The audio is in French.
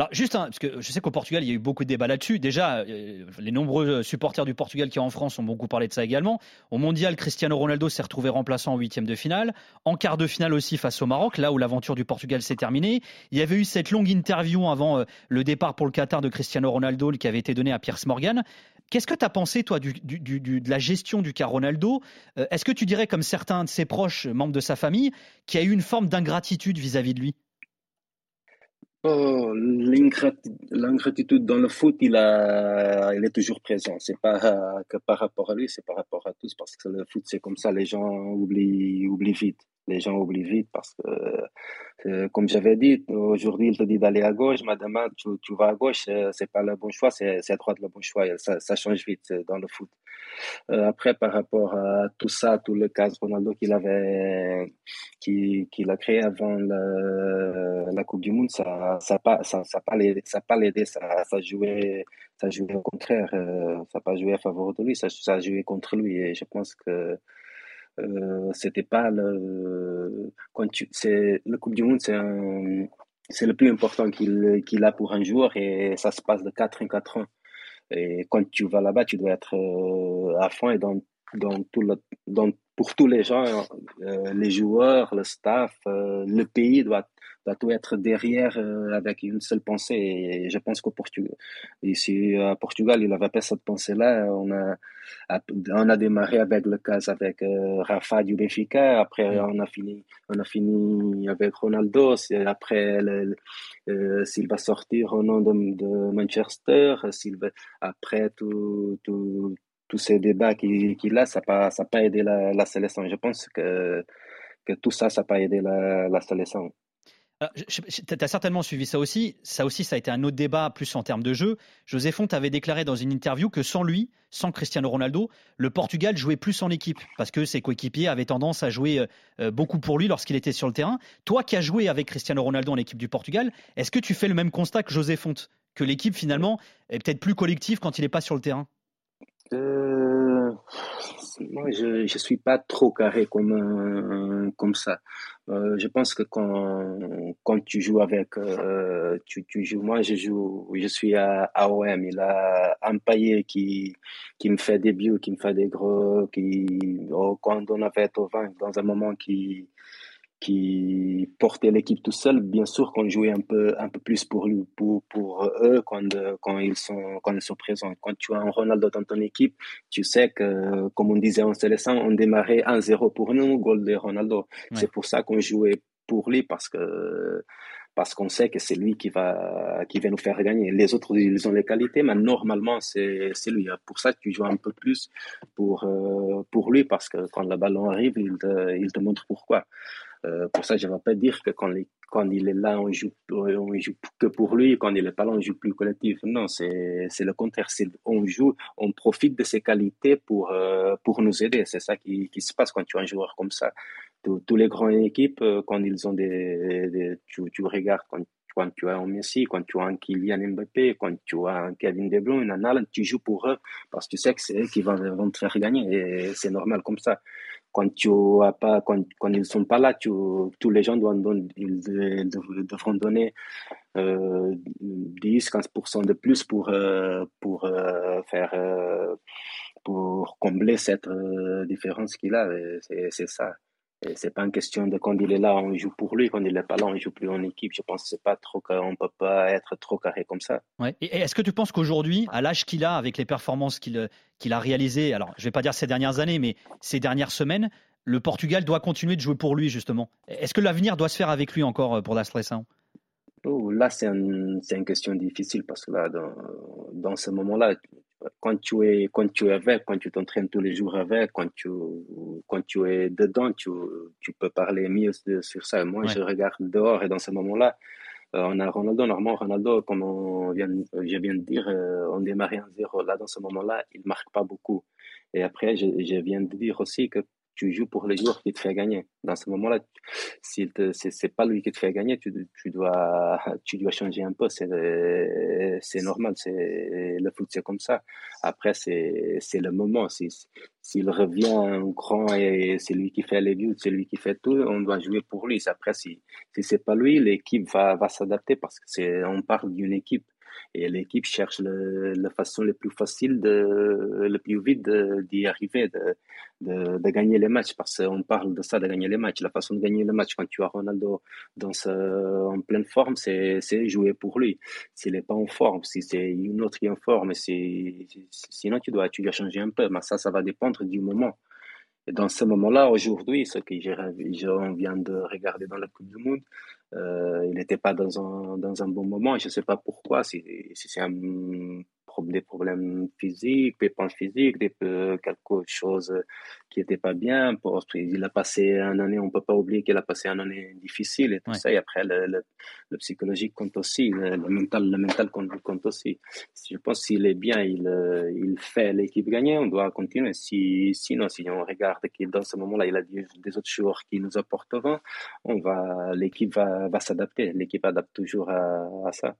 Alors juste, parce que je sais qu'au Portugal, il y a eu beaucoup de débats là-dessus. Déjà, euh, les nombreux supporters du Portugal qui sont en France ont beaucoup parlé de ça également. Au Mondial, Cristiano Ronaldo s'est retrouvé remplaçant en huitième de finale. En quart de finale aussi face au Maroc, là où l'aventure du Portugal s'est terminée. Il y avait eu cette longue interview avant euh, le départ pour le Qatar de Cristiano Ronaldo qui avait été donnée à Pierce Morgan. Qu'est-ce que tu as pensé, toi, de la gestion du cas Ronaldo? Euh, Est-ce que tu dirais, comme certains de ses proches, membres de sa famille, qu'il y a eu une forme d'ingratitude vis-à-vis de lui? Oh, l'ingratitude dans le foot, il, est toujours présent. C'est pas que par rapport à lui, c'est par rapport à tous, parce que le foot, c'est comme ça, les gens oublient, vite les gens oublient vite parce que, euh, comme j'avais dit, aujourd'hui, il te dit d'aller à gauche, madame, tu, tu vas à gauche, euh, c'est pas le bon choix, c'est à droite le bon choix. Ça, ça change vite euh, dans le foot. Après, par rapport à tout ça, tout le cas Ronaldo qu'il avait, qu'il a créé avant la Coupe du Monde, ça, ça pas, ça, ça pas l'aidé, ça ça, jouait, ça jouait au contraire, ça pas joué à faveur de lui, ça, ça jouait contre lui. Et je pense que euh, c'était pas le quand tu c'est le Coupe du Monde c'est c'est le plus important qu'il qu'il a pour un joueur et ça se passe de 4 en 4 ans et quand tu vas là-bas tu dois être euh, à fond et dans dans tout le, dans, pour tous les gens euh, les joueurs le staff le pays doit doit tout être derrière euh, avec une seule pensée. Et je pense qu'au Portugal, ici à Portugal, il n'avait pas cette pensée-là. On a, on a démarré avec le cas avec euh, Rafa du Benfica. Après, on a fini, on a fini avec Ronaldo. Après, euh, s'il va sortir au nom de, de Manchester, s'il après tout, tout, tous ces débats qu'il a, ça n'a pas, pas aidé la, la sélection. Je pense que, que tout ça, ça n'a pas aidé la, la sélection. Tu as certainement suivi ça aussi. Ça aussi, ça a été un autre débat, plus en termes de jeu. José Font avait déclaré dans une interview que sans lui, sans Cristiano Ronaldo, le Portugal jouait plus en équipe parce que ses coéquipiers avaient tendance à jouer euh, euh, beaucoup pour lui lorsqu'il était sur le terrain. Toi qui as joué avec Cristiano Ronaldo en équipe du Portugal, est-ce que tu fais le même constat que José Font? Que l'équipe, finalement, est peut-être plus collective quand il n'est pas sur le terrain? Euh, moi, je ne suis pas trop carré comme, euh, comme ça. Euh, je pense que quand, quand tu joues avec, tu, tu joues, moi je joue, je suis à AOM, il a un paillet qui, qui me fait des buts, qui me fait des gros, qui, oh, quand on avait au 20, dans un moment qui, qui portait l'équipe tout seul, bien sûr qu'on jouait un peu, un peu plus pour, lui, pour, pour eux quand, quand, ils sont, quand ils sont présents. Quand tu as un Ronaldo dans ton équipe, tu sais que, comme on disait en sélection, on démarrait 1-0 pour nous, goal de Ronaldo. C'est pour ça qu'on jouait pour lui parce que parce qu'on sait que c'est lui qui va, qui va nous faire gagner. Les autres, ils ont les qualités, mais normalement, c'est, c'est lui. Pour ça, tu joues un peu plus pour, euh, pour lui, parce que quand le ballon arrive, il te, il te montre pourquoi. Euh, pour ça, je ne vais pas dire que quand, il est là, on joue, on joue que pour lui, quand il n'est pas là, on joue plus collectif. Non, c'est, le contraire. on joue, on profite de ses qualités pour, euh, nous aider. C'est ça qui, se passe quand tu as un joueur comme ça. Tous, les grandes équipes, euh, quand ils ont des, des tu, regardes quand tu as un Messi, quand tu as un Kylian Mbappé, quand tu as un Kevin De Bruyne, tu joues pour eux parce que tu sais que c'est eux qui vont, vont te faire gagner et c'est normal comme ça quand tu as pas, quand, quand ils sont pas là, tous les gens doivent, ils devront donner euh, 10-15% de plus pour, euh, pour euh, faire, euh, pour combler cette différence qu'il a. C'est ça c'est pas une question de quand il est là, on joue pour lui, quand il n'est pas là, on joue plus en équipe. Je pense que c'est pas trop, on peut pas être trop carré comme ça. Ouais. Et est-ce que tu penses qu'aujourd'hui, à l'âge qu'il a, avec les performances qu'il qu'il a réalisées, alors je vais pas dire ces dernières années, mais ces dernières semaines, le Portugal doit continuer de jouer pour lui justement. Est-ce que l'avenir doit se faire avec lui encore euh, pour la oh, Là, c'est une question difficile parce que là, dans, dans ce moment-là, quand tu es quand tu es avec, quand tu t'entraînes tous les jours avec, quand tu quand tu es dedans, tu, tu peux parler mieux sur ça. Moi, je regarde dehors et dans ce moment-là, euh, on a Ronaldo, normalement Ronaldo, comme on vient, je viens de dire, euh, on démarre en zéro. Là, dans ce moment-là, il marque pas beaucoup. Et après, je, je viens de dire aussi que tu joues pour les joueurs qui te font gagner. Dans ce moment-là, si c'est pas lui qui te fait gagner, tu, dois tu dois changer un peu. C'est normal. Le foot, c'est comme ça. Après, c'est c'est le moment. S'il revient en grand et c'est lui qui fait les buts, c'est lui qui fait tout, on doit jouer pour lui. Après, si si c'est pas lui, l'équipe va va s'adapter parce que c'est on parle d'une équipe et l'équipe cherche le, la façon la plus facile, de, le plus vite d'y arriver, de, de, gagner les matchs, parce qu'on parle de ça, de gagner les matchs. La façon de gagner les matchs quand tu as Ronaldo dans en pleine forme, c'est jouer pour lui. S'il n'est pas en forme, si c'est une autre qui est en forme, sinon tu dois, tu dois changer un peu, mais ça, ça va dépendre du moment. Et dans ce moment-là, aujourd'hui, ce que on vient de regarder dans la Coupe du Monde, euh, il n'était pas dans un, dans un bon moment. Je ne sais pas pourquoi, si, si c'est un des problèmes physiques, des pépins physiques, des, quelque chose qui n'était pas bien. Pour, il a passé une année, on ne peut pas oublier qu'il a passé une année difficile et tout ça. Et après, le, le, psychologique compte aussi, le, mental, le mental compte, compte aussi. Je pense s'il est bien, il, il fait l'équipe gagner, on doit continuer. Si, sinon, si on regarde qu'il dans ce moment-là, il a des, autres joueurs qui nous apporteront, on va, l'équipe va, va s'adapter. L'équipe adapte toujours à, à ça.